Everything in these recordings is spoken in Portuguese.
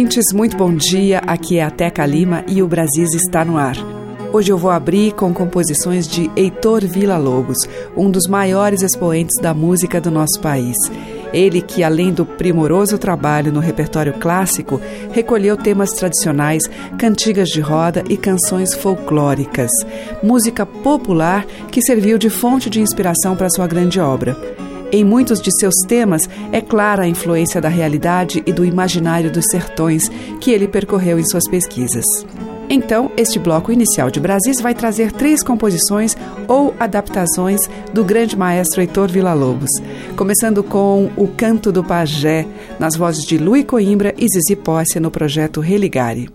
Ouvintes, muito bom dia. Aqui é a Teca Lima e o Brasis está no ar. Hoje eu vou abrir com composições de Heitor Villa-Lobos, um dos maiores expoentes da música do nosso país. Ele que, além do primoroso trabalho no repertório clássico, recolheu temas tradicionais, cantigas de roda e canções folclóricas. Música popular que serviu de fonte de inspiração para sua grande obra. Em muitos de seus temas é clara a influência da realidade e do imaginário dos sertões que ele percorreu em suas pesquisas. Então, este bloco inicial de Brasis vai trazer três composições ou adaptações do grande maestro Heitor Villa-Lobos, começando com O Canto do Pajé, nas vozes de Luí Coimbra e Zizi Posse no projeto Religare.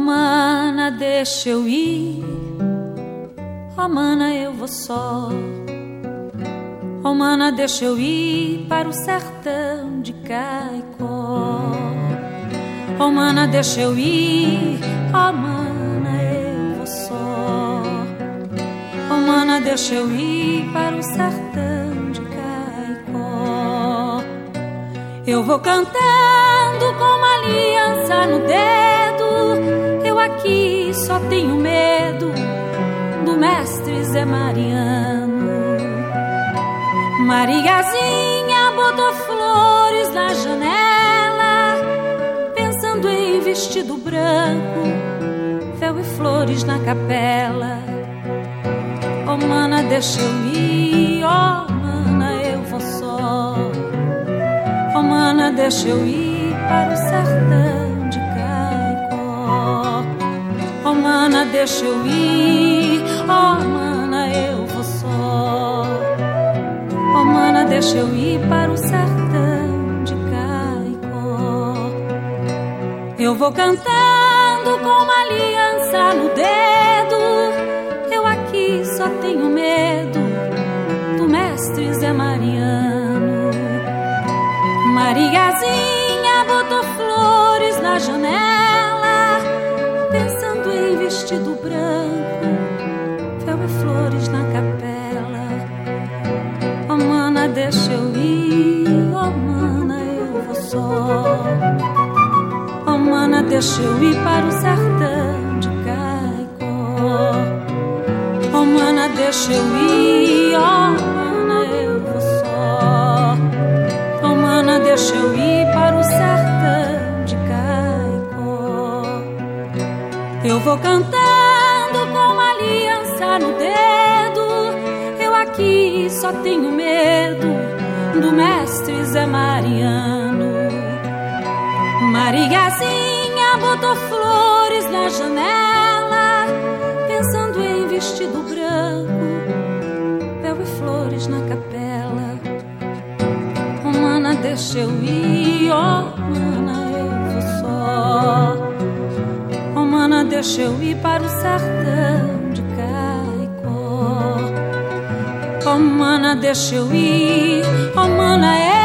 Oh, deixa eu ir. Oh, eu vou só. Oh, deixa eu ir para o sertão de Caicó. Oh, deixa eu ir. Oh, eu vou só. Oh, deixa eu ir para o sertão de Caicó. Eu vou cantando com uma aliança no dedo. Só tenho medo do mestre Zé Mariano. Mariazinha botou flores na janela, pensando em vestido branco, véu e flores na capela. Oh, mana, deixa eu ir, oh, mana, eu vou só. Oh, mana, deixa eu ir para o sertão mana, deixa eu ir, oh, mana, eu vou só. Oh, mana, deixa eu ir para o sertão de Caicó. Eu vou cantando com uma aliança no dedo. Eu aqui só tenho medo do mestre Zé Mariano. Mariazinha botou flores na janela, vestido branco, véu e flores na capela. Oh, mana, deixa eu ir, oh, mana, eu vou só. Oh, mana, deixa eu ir para o sertão de Caicó. Oh, mana, deixa eu ir, oh, mana, eu vou só. Oh, mana, deixa eu ir Eu vou cantando com uma aliança no dedo. Eu aqui só tenho medo do mestre Zé Mariano. Mariazinha botou flores na janela, pensando em vestido branco, véu e flores na capela. Oh, mana, deixa eu ir, oh, deixa eu ir para o sertão de Caicó. Oh, mana, deixa eu ir, oh, mana, eu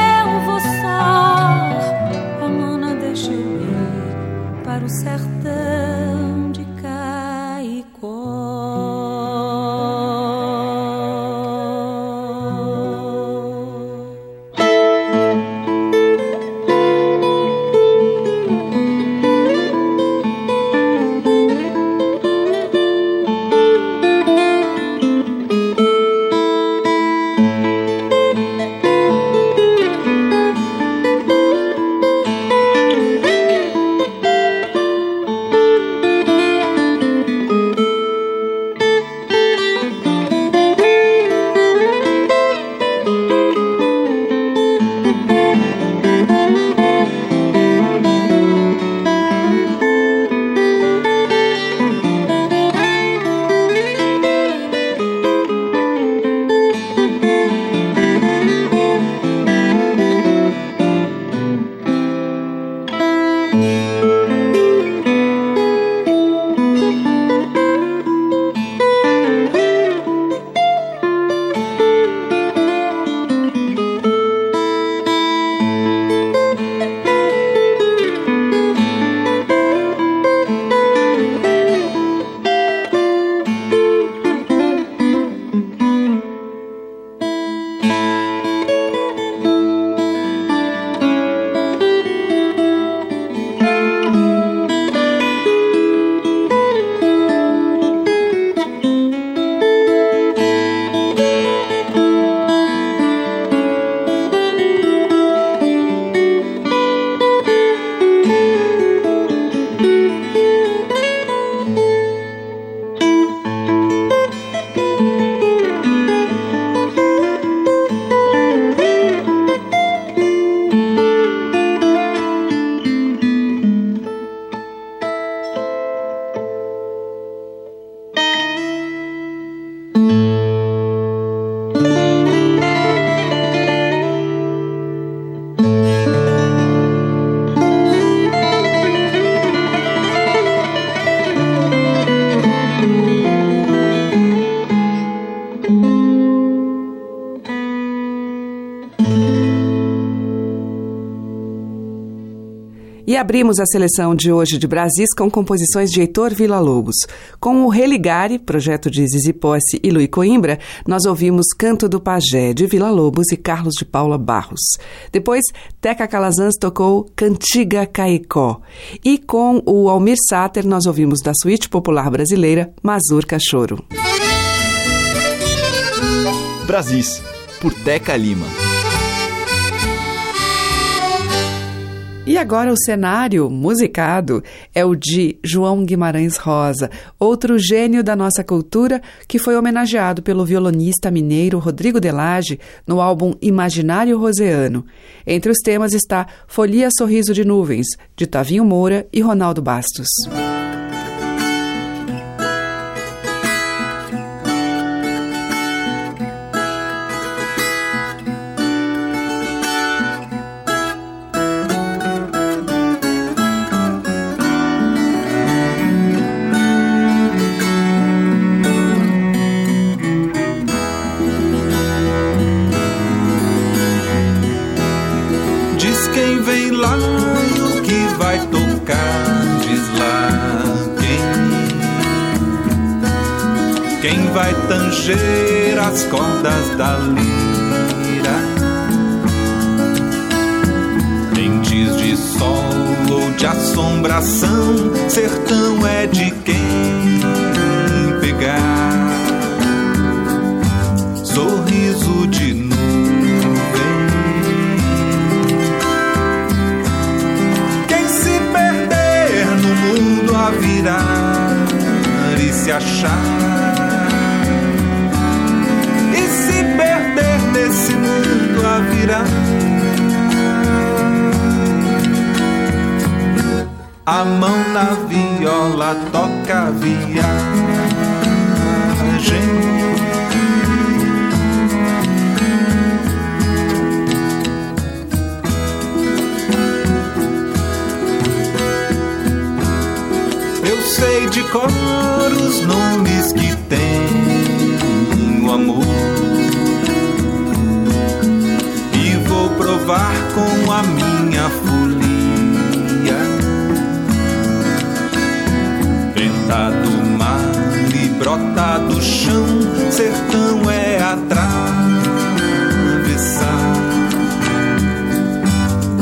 abrimos a seleção de hoje de Brasis com composições de Heitor Villa-Lobos. Com o Religare, projeto de Zizi Posse e Luí Coimbra, nós ouvimos Canto do Pajé, de Villa-Lobos e Carlos de Paula Barros. Depois, Teca Calazans tocou Cantiga Caicó. E com o Almir Sater, nós ouvimos da suíte popular brasileira Mazurca Choro. Brasis, por Teca Lima. E agora o cenário musicado é o de João Guimarães Rosa, outro gênio da nossa cultura que foi homenageado pelo violonista mineiro Rodrigo Delage no álbum Imaginário Roseano. Entre os temas está Folia Sorriso de Nuvens, de Tavinho Moura e Ronaldo Bastos. Tanger as cordas da lira. Lentes de sol ou de assombração, sertão é de quem pegar. Sorriso de nuvem. Quem se perder no mundo a virar e se achar nesse mundo a virar. A mão na viola toca a viagem. Eu sei de cor os nomes que tem o amor provar com a minha folia. Venta do mar e brota do chão, sertão é atravessar.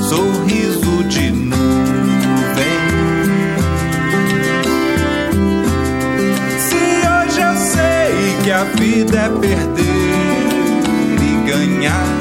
Sorriso de nuvem. Se hoje eu sei que a vida é perder e ganhar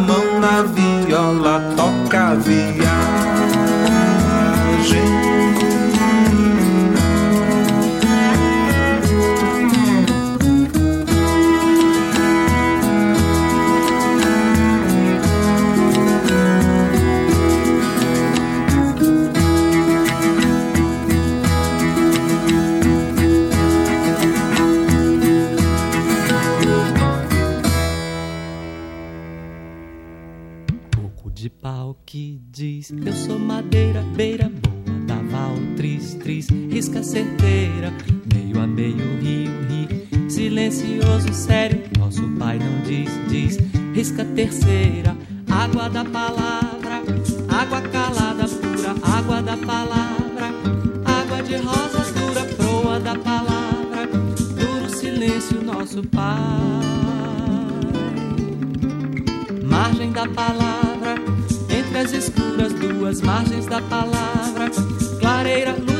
mão na viola toca a viagem. Risca terceira, água da palavra, água calada pura, água da palavra, água de rosas dura, proa da palavra, duro silêncio, nosso Pai. Margem da palavra, entre as escuras duas margens da palavra, clareira, luz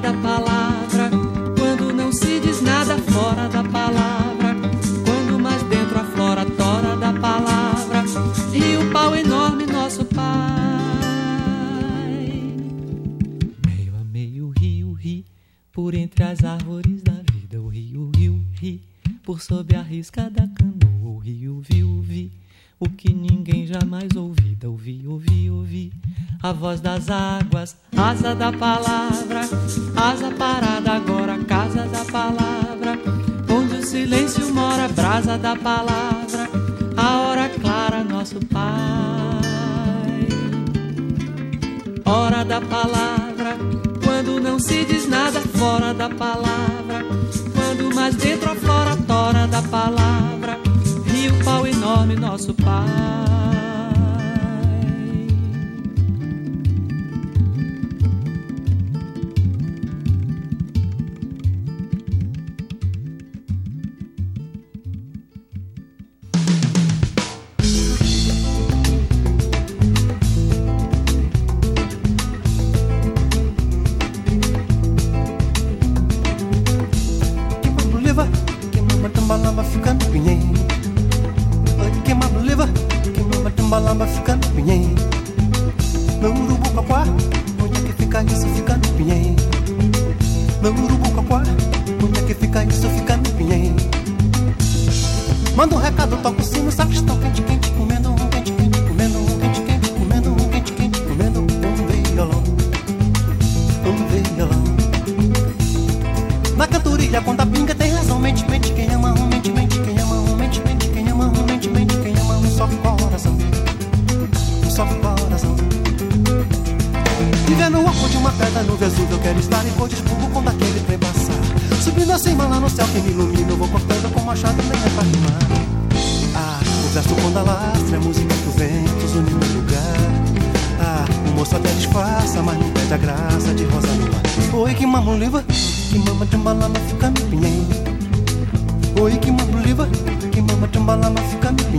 da palavra, quando não se diz nada fora da palavra, quando mais dentro aflora, tora da palavra, rio pau enorme, nosso Pai. por entre as árvores da vida. O rio, rio, ri, por sob a risca da canoa. O rio, viu, vi, o que ninguém jamais ouvida. Ouvi, ouvi, ouvi, a voz das águas, asa da palavra, asa parada agora, casa da palavra, onde o silêncio mora, brasa da palavra, a hora clara, nosso Pai. Hora da palavra quando não se diz nada fora da palavra. Quando mais dentro a flora tora da palavra. Rio pau enorme, nosso pai.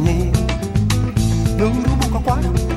me. Nuru buka.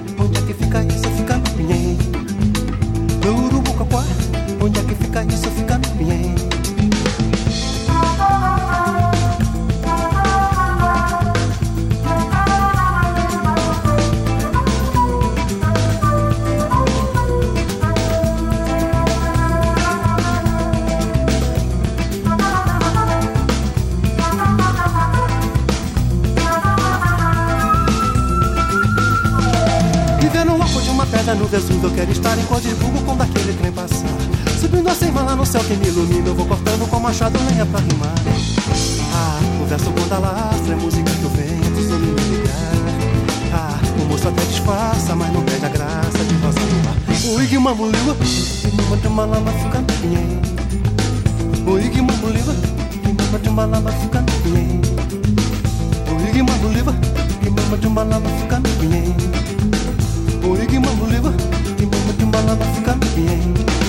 eu quero estar em Codimburgo quando aquele trem passar. Subindo assim, lá no céu que me ilumina, eu vou cortando com machado lenha é pra rimar. Ah, converso com da lastra, é música que eu vento tesouro me ligar. Ah, o moço até disfarça, mas não perde a graça de passar no ar. O Igma Muliwa, mama de Malala fica bem. O Igma Muliwa, mama de Malala fica bem. O Igma Muliwa, mama de Malala fica bem. O Igma para ficar bem.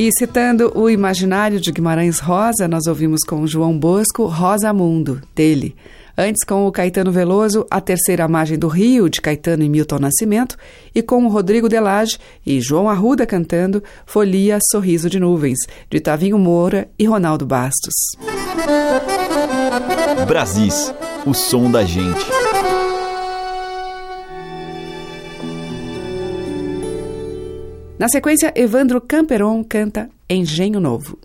E citando o imaginário de Guimarães Rosa, nós ouvimos com João Bosco Rosa Mundo, dele. Antes, com o Caetano Veloso, A Terceira Margem do Rio, de Caetano e Milton Nascimento. E com o Rodrigo Delage e João Arruda cantando Folia Sorriso de Nuvens, de Tavinho Moura e Ronaldo Bastos. Brasis, o som da gente. Na sequência, Evandro Camperon canta Engenho Novo.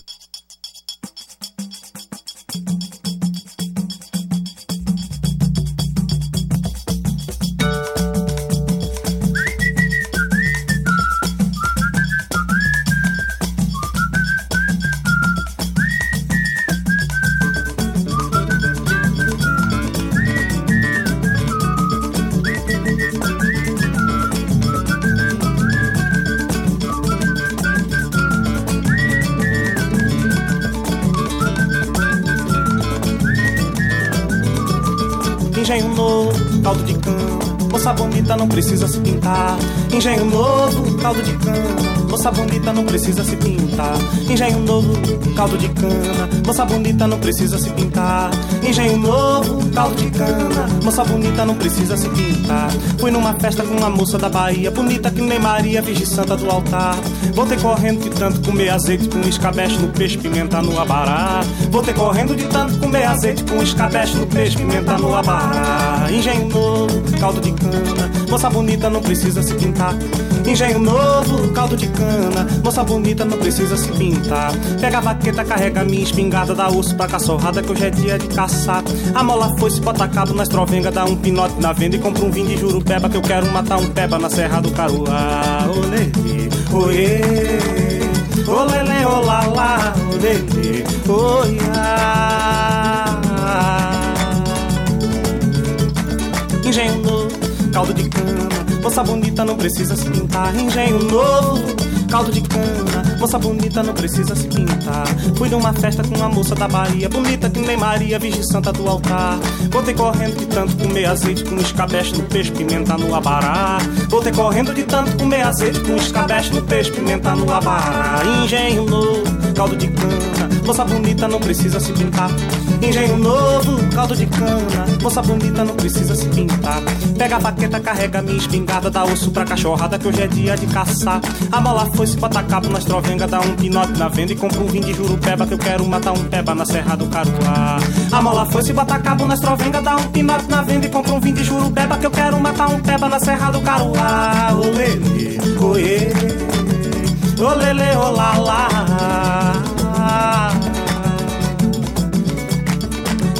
Engenho novo, caldo de cana. Moça bonita não precisa se pintar. Engenho novo, caldo de cana. Moça bonita não precisa se pintar. Engenho novo, caldo de cana. Moça bonita não precisa se pintar. Fui numa festa com uma moça da Bahia, bonita que nem Maria, Virgem Santa do altar. Voltei correndo de tanto comer azeite com escabeche no peixe, pimenta no abará. Voltei correndo de tanto comer azeite com escabeche no peixe, pimenta no abará. Engenho novo, caldo de cana. Moça bonita não precisa se pintar. Engenho novo, caldo de cana. Moça bonita não precisa se pintar. Pega a vaqueta, carrega minha espingarda, dá osso pra caçorrada que hoje é dia de caçar. A mola foi se bota cabo na estrovenga, dá um pinote na venda e compra um vinho de jurupeba que eu quero matar um peba na Serra do Caruá. Olê, oê, olele, olala, olele, oiá. Engenho novo, caldo de cana. Moça bonita não precisa se pintar. Engenho novo caldo de cana. Moça bonita não precisa se pintar. Fui numa festa com uma moça da Bahia, bonita que nem Maria, Virgem Santa do altar. Voltei correndo de tanto comer azeite com escabeche no peixe, pimenta no abará. Voltei correndo de tanto comer azeite com escabeche no peixe, pimenta no abará. Engenho novo, caldo de cana. Moça bonita não precisa se pintar. Engenho novo, caldo de cana. Moça bonita não precisa se pintar. Pega a baqueta, carrega minha espingarda, dá osso pra cachorrada que hoje é dia de caçar. A mola foi se bota cabo na estrovenga, dá um pinote na venda e compra um vinho de jurupeba que eu quero matar um peba na Serra do Caruá. A mola foi se bota cabo na estrovenga, dá um pinote na venda e compra um vinho de jurupeba que eu quero matar um peba na Serra do Caruá. Olê, oê, olele, olá,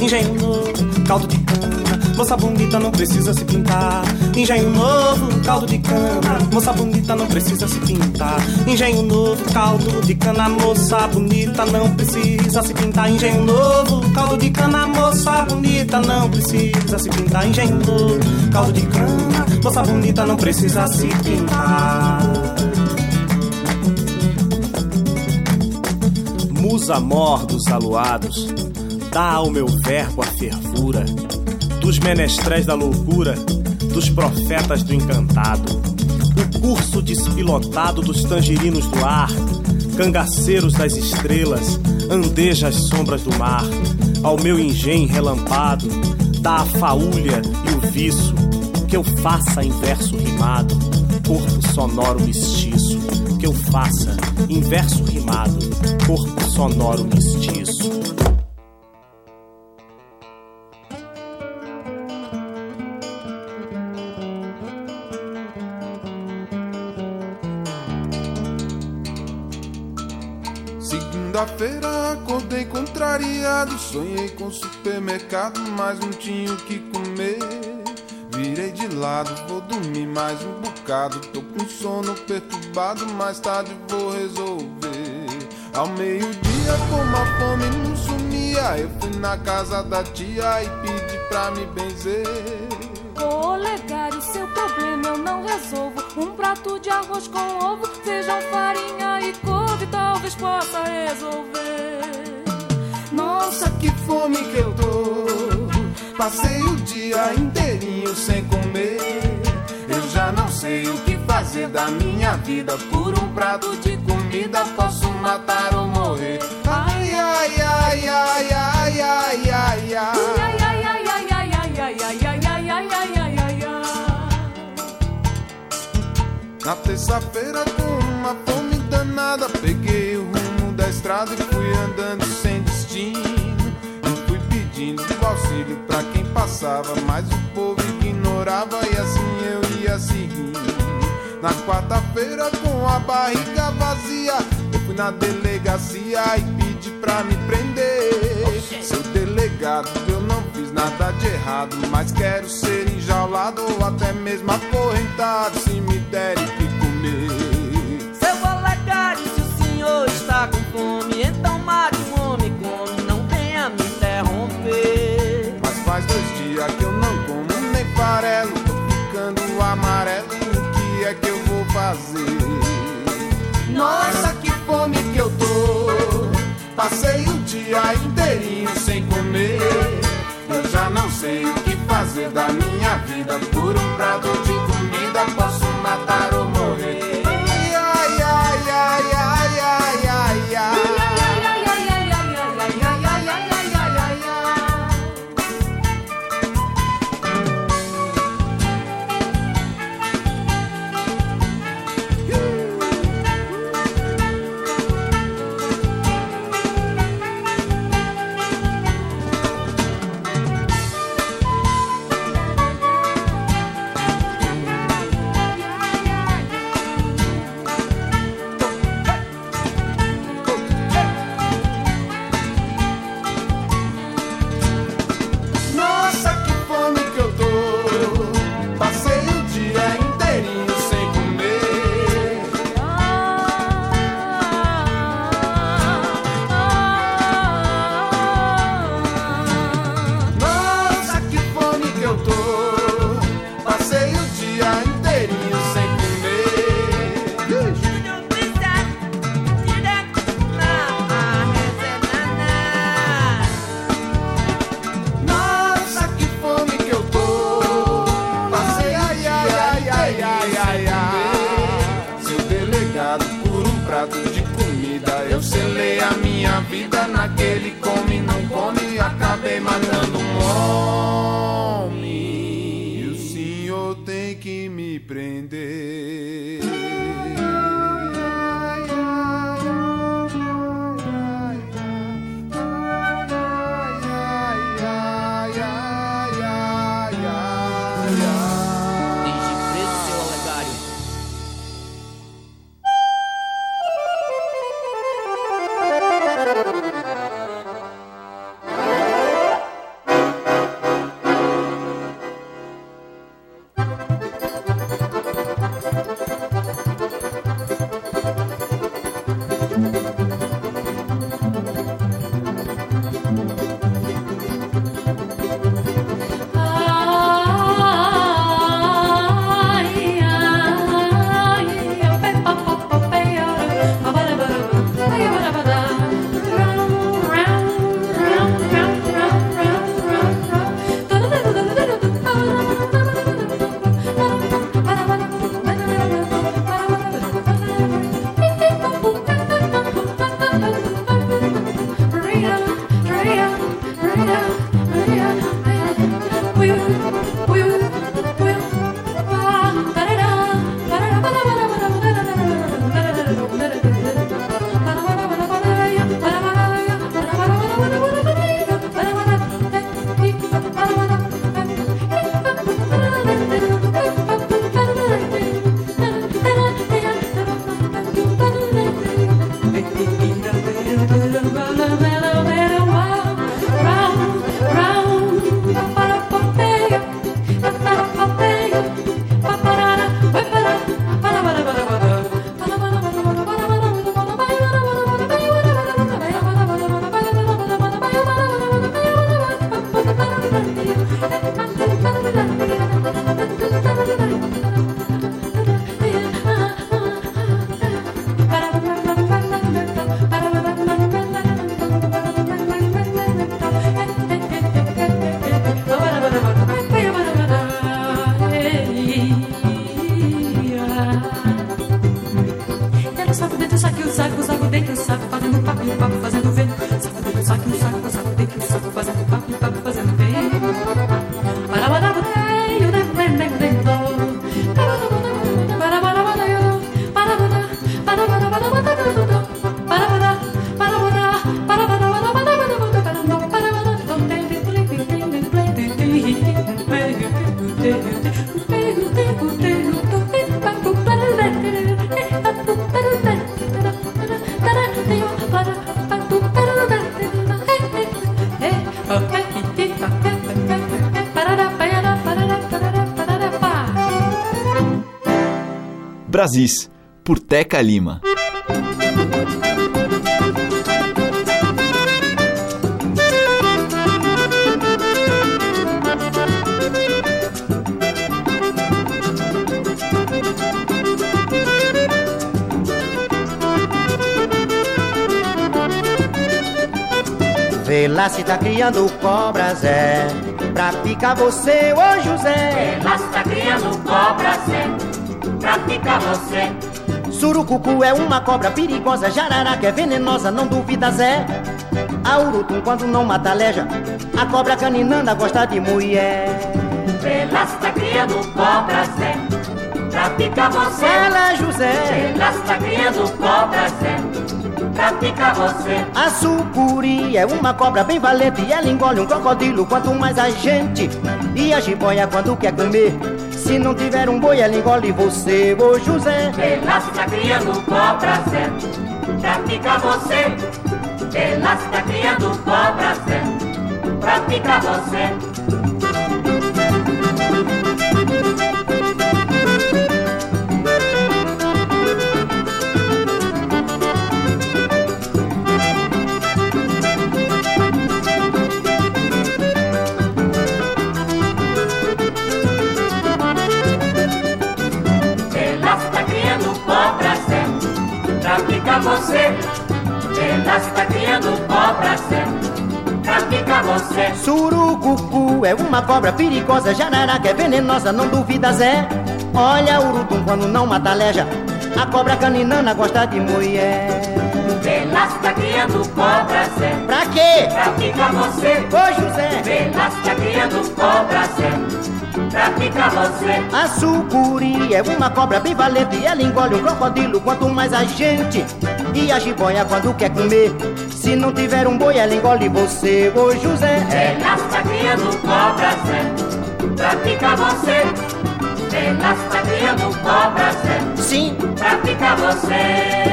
Engenho novo, caldo de cana. Moça bonita não precisa se pintar. Engenho novo, caldo de cana. Moça bonita não precisa se pintar. Engenho novo, caldo de cana. Moça bonita não precisa se pintar. Engenho novo, caldo de cana. Moça bonita não precisa se pintar. Engenho novo, caldo de cana. Moça bonita não precisa se pintar. Musa mor dos aluados, dá ao meu verbo a fervura dos menestréis da loucura, dos profetas do encantado, o curso despilotado dos tangerinos do ar, cangaceiros das estrelas, andeja as sombras do mar, ao meu engenho relampado, dá a faúlha e o viço, que eu faça em verso rimado, corpo sonoro mestiço, que eu faça em verso rimado, corpo sonoro mestiço. Acordei contrariado, sonhei com supermercado, mas não tinha o que comer. Virei de lado, vou dormir mais um bocado. Tô com sono perturbado, mais tarde vou resolver. Ao meio-dia, como a fome não sumia, eu fui na casa da tia e pedi pra me benzer. Ô, Olegário, seu problema eu não resolvo. Um prato de arroz com ovo, feijão, farinha e couve, talvez possa resolver. Nossa, que fome que eu tô! Passei o dia inteirinho sem comer. Eu já não sei o que fazer da minha vida. Por um prato de comida posso matar ou morrer. Ai, ai, ai, ai, ai, ai, ai, ai. Na terça-feira, com uma fome danada, peguei o rumo da estrada e fui andando sem destino. Auxílio pra quem passava, mas o povo ignorava e assim eu ia seguindo. Na quarta-feira, com a barriga vazia, eu fui na delegacia e pedi pra me prender. Seu delegado, eu não fiz nada de errado, mas quero ser enjaulado ou até mesmo acorrentado se me derem que comer. Seu delegado, se o senhor está com fome, então mate o farelo, ficando amarelo, o que é que eu vou fazer? Nossa, que fome que eu tô! Passei o dia inteirinho sem comer. Eu já não sei o que fazer da minha vida. Por um prato de Brasis, por Teca Lima. Vê lá se tá criando cobras, é. Pra picar você, ô José. Vê lá se tá criando cobras, é Pra picar você Surucucu é uma cobra perigosa Jararaca é venenosa, não duvida Zé. A urutum quando não mata aleja. A cobra caninana gosta de mulher. Vê lá se tá criando cobras, é Pra picar você. Fala José. Vê lá se tá criando cobras, é pra picar você. A sucuri é uma cobra bem valente. E ela engole um crocodilo quanto mais a gente. E a jiboia quando quer comer, se não tiver um boi ela engole você, ô José. Ela está criando cobra Zé, pra picar você. Ela está criando cobra Zé, pra picar você. Surucucu é uma cobra perigosa, jararaca é venenosa, não duvida Zé. Olha o urutum quando não mata aleja, a cobra caninana gosta de mulher. Ela está criando cobra Zé. Pra quê? Pra picar você. Ô José. Ela está criando cobra Zé pra picar você. A sucuri é uma cobra bem valente e ela engole um crocodilo quanto mais a gente. E a jiboia quando quer comer, se não tiver um boi ela engole você, ô José. Ela está criando cobra, Zé, pra picar você. Ela está criando cobra, Zé, sim, pra picar você.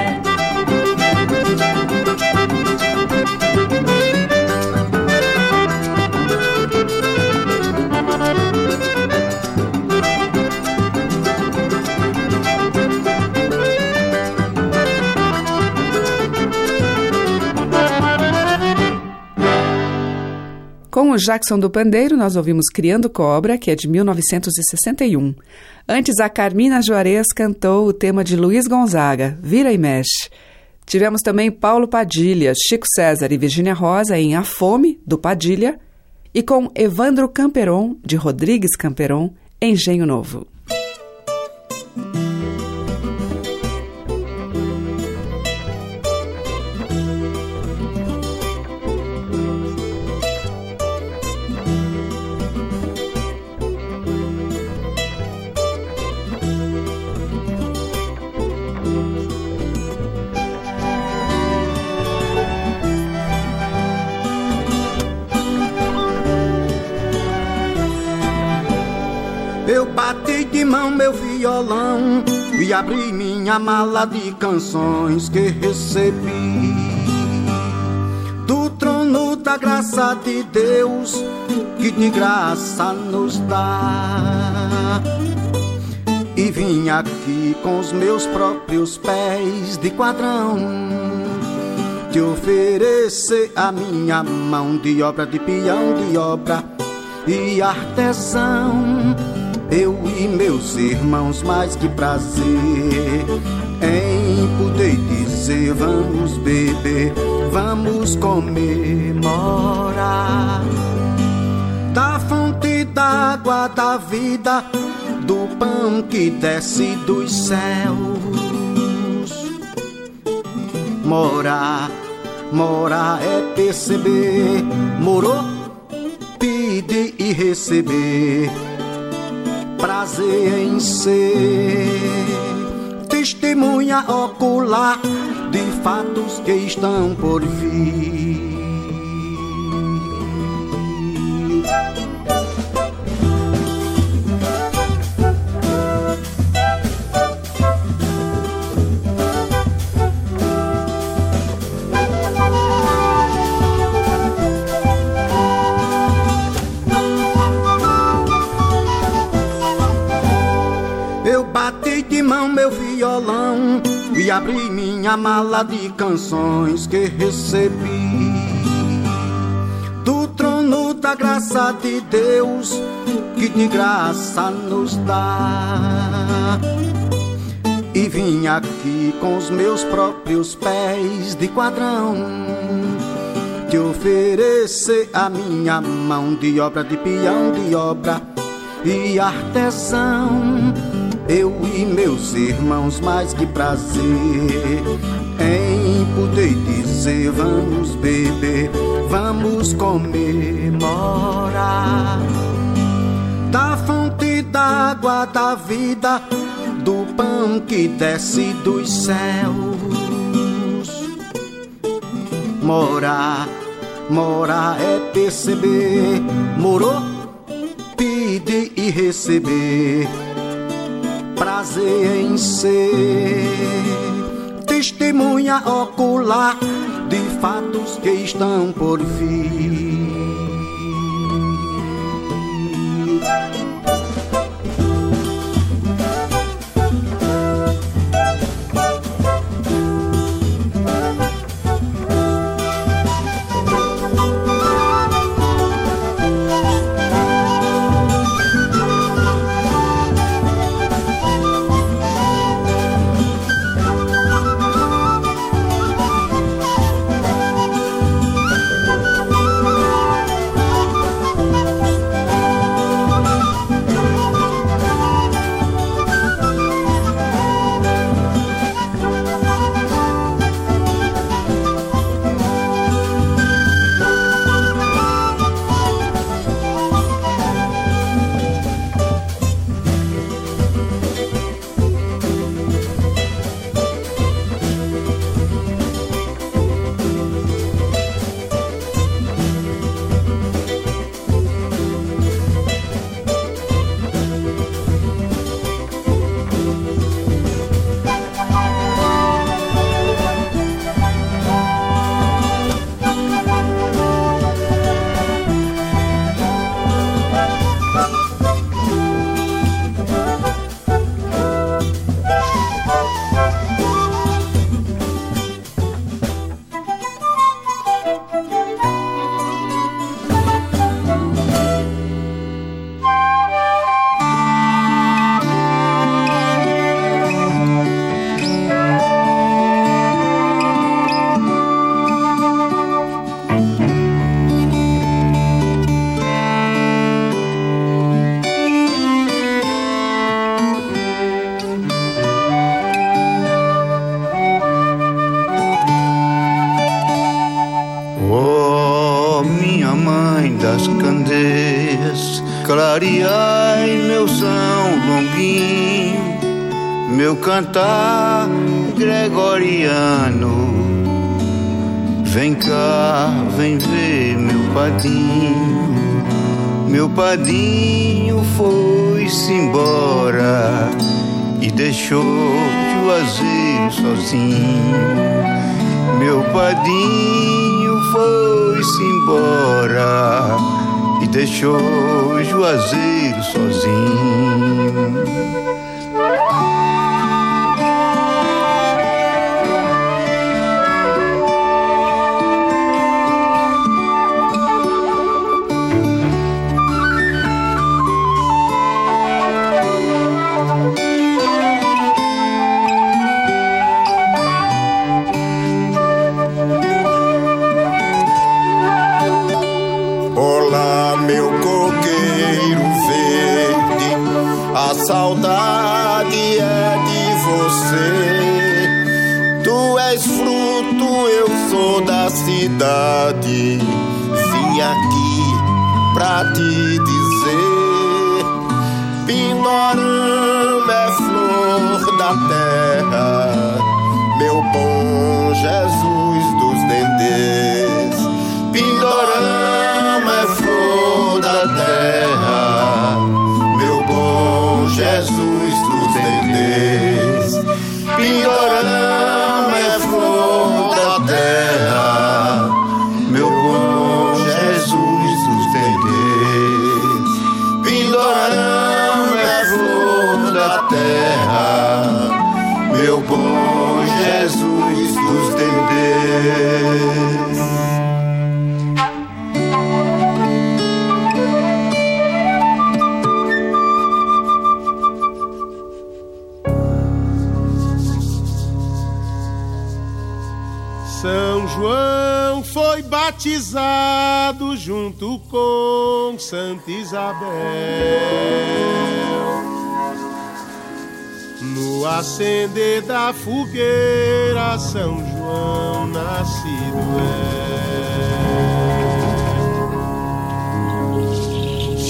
Com o Jackson do Pandeiro, nós ouvimos Criando Cobra, que é de 1961. Antes, a Carmina Juarez cantou o tema de Luiz Gonzaga, Vira e Mexe. Tivemos também Paulo Padilha, Chico César e Virgínia Rosa em A Fome, do Padilha, e com Evandro Camperon, de Rodrigues Camperon, Engenho Novo. Minha mala de canções que recebi do trono da graça de Deus que de graça nos dá. E vim aqui com os meus próprios pés de quadrão te oferecer a minha mão de obra de peão de obra e artesão eu e meus irmãos, mais que prazer em poder dizer: vamos beber, vamos comemorar da fonte d'água da vida, do pão que desce dos céus. Morar, morar é perceber, morou, pedir e receber prazer em ser testemunha ocular de fatos que estão por vir. Abri minha mala de canções que recebi do trono da graça de Deus que de graça nos dá. E vim aqui com os meus próprios pés de quadrão te oferecer a minha mão de obra de peão de obra e artesão. Eu e meus irmãos, mais que prazer. Em poder dizer: vamos beber, vamos comemorar. Da fonte d'água da vida, do pão que desce dos céus. Morar, morar é perceber, morou pedir e receber prazer em ser testemunha ocular de fatos que estão por vir. Cantar gregoriano. Vem cá, vem ver meu padinho. Meu padinho foi-se embora e deixou Juazeiro sozinho. Meu padinho foi-se embora deixou Juazeiro sozinho. Cidade. Vim aqui pra te dizer: Pindorama é flor da terra, meu bom Jesus batizado junto com Santa Isabel. No acender da fogueira, São João nascido é.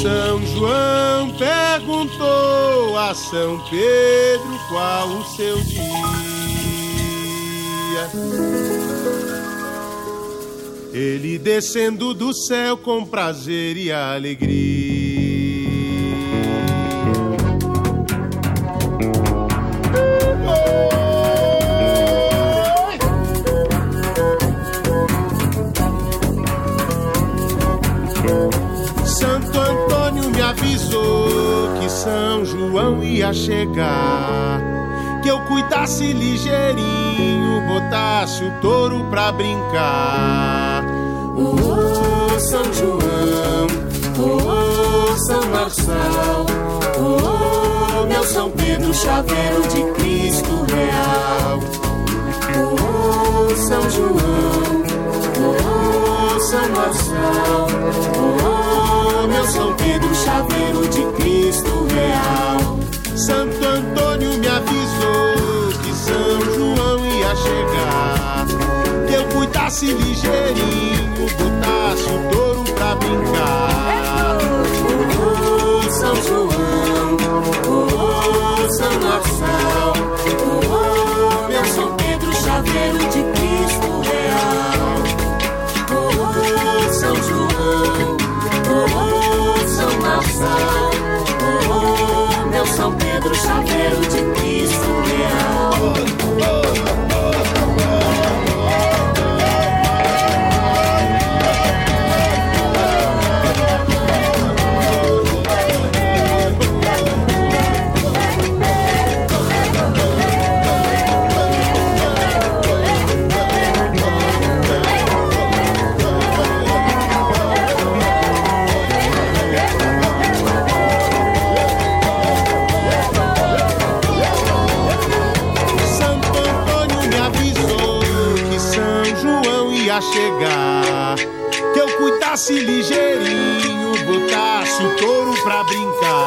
São João perguntou a São Pedro qual o seu dia. Ele descendo do céu com prazer e alegria. Santo Antônio me avisou que São João ia chegar. Que eu cuidasse ligeirinho, botasse o touro pra brincar. Oh, São João, oh, São Marçal, oh, meu São Pedro, chaveiro de Cristo real. Oh, São João, oh, São Marçal, oh, meu São Pedro, chaveiro de Cristo real. Santo Antônio me avisou que São João ia chegar. Cuidasse ligeirinho, botasse o touro pra brincar. Oh, São João, oh, São Marçal, oh, meu São Pedro, chaveiro de Cristo real. Oh, São João, oh, São Marçal, oh, meu São Pedro, chaveiro de cuidasse ligeirinho, botasse o touro pra brincar.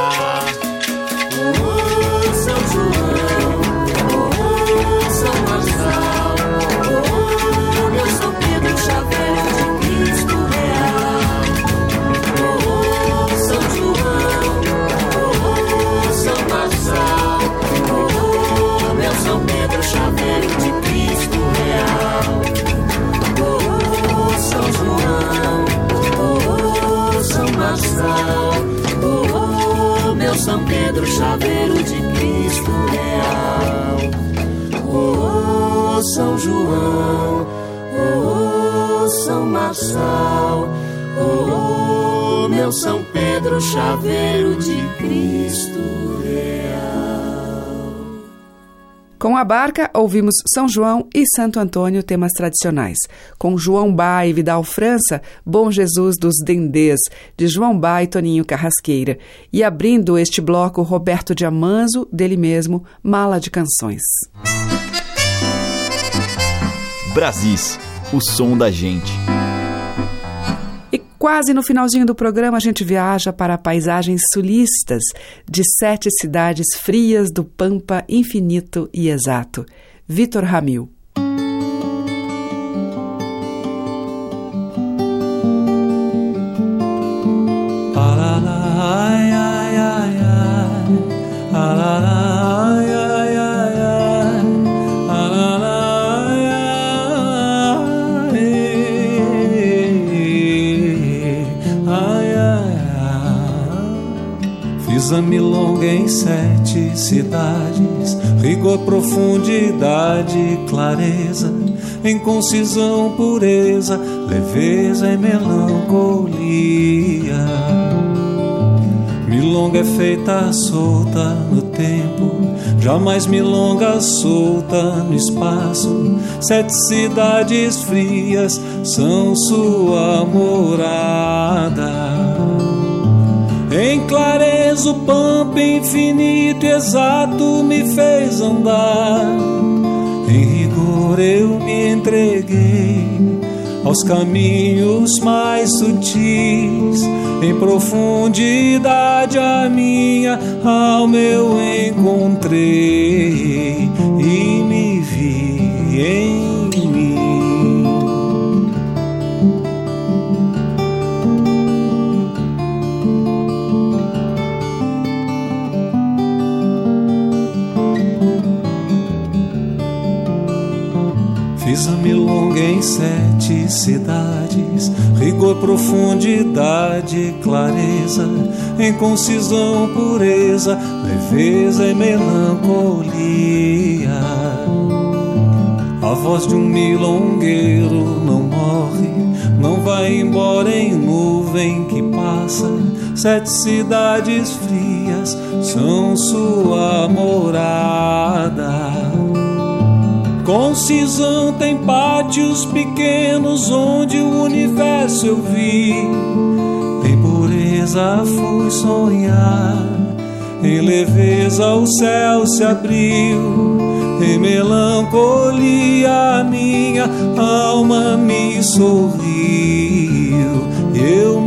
Chaveiro de Cristo real. Com a barca, ouvimos São João e Santo Antônio, temas tradicionais. Com João Bá e Vidal França, Bom Jesus dos Dendês, de João Bá e Toninho Carrasqueira. E abrindo este bloco, Roberto de Amanzo, dele mesmo, Mala de Canções. Brasis, o som da gente. Quase no finalzinho do programa, a gente viaja para paisagens sulistas de sete cidades frias do Pampa infinito e exato. Vitor Ramil. Sete cidades, rigor, profundidade, clareza, em concisão, pureza, leveza e melancolia. Milonga é feita solta no tempo, jamais milonga solta no espaço. Sete cidades frias são sua morada. Em clareza o pampa infinito e exato me fez andar. Em rigor eu me entreguei aos caminhos mais sutis. Em profundidade a minha alma eu encontrei e me vi em Fiz a milonga em sete cidades, rigor, profundidade, clareza, em concisão, pureza, leveza e melancolia. A voz de um milongueiro não morre, não vai embora em nuvem que passa. Sete cidades frias são sua morada. Concisão tem pátios pequenos onde o universo eu vi. Em pureza fui sonhar, em leveza o céu se abriu. Em melancolia minha alma me sorriu. Eu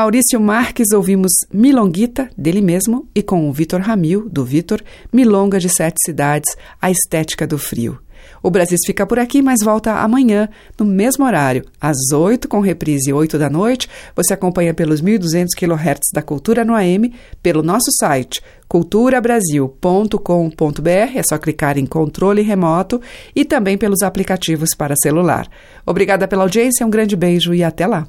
Maurício Marques ouvimos Milonguita, dele mesmo, e com o Vitor Ramil, do Vitor, Milonga de Sete Cidades, A Estética do Frio. O Brasil fica por aqui, mas volta amanhã, no mesmo horário, às 8, com reprise 8 da noite. Você acompanha pelos 1.200 kHz da Cultura no AM, pelo nosso site culturabrasil.com.br, é só clicar em controle remoto e também pelos aplicativos para celular. Obrigada pela audiência, um grande beijo e até lá.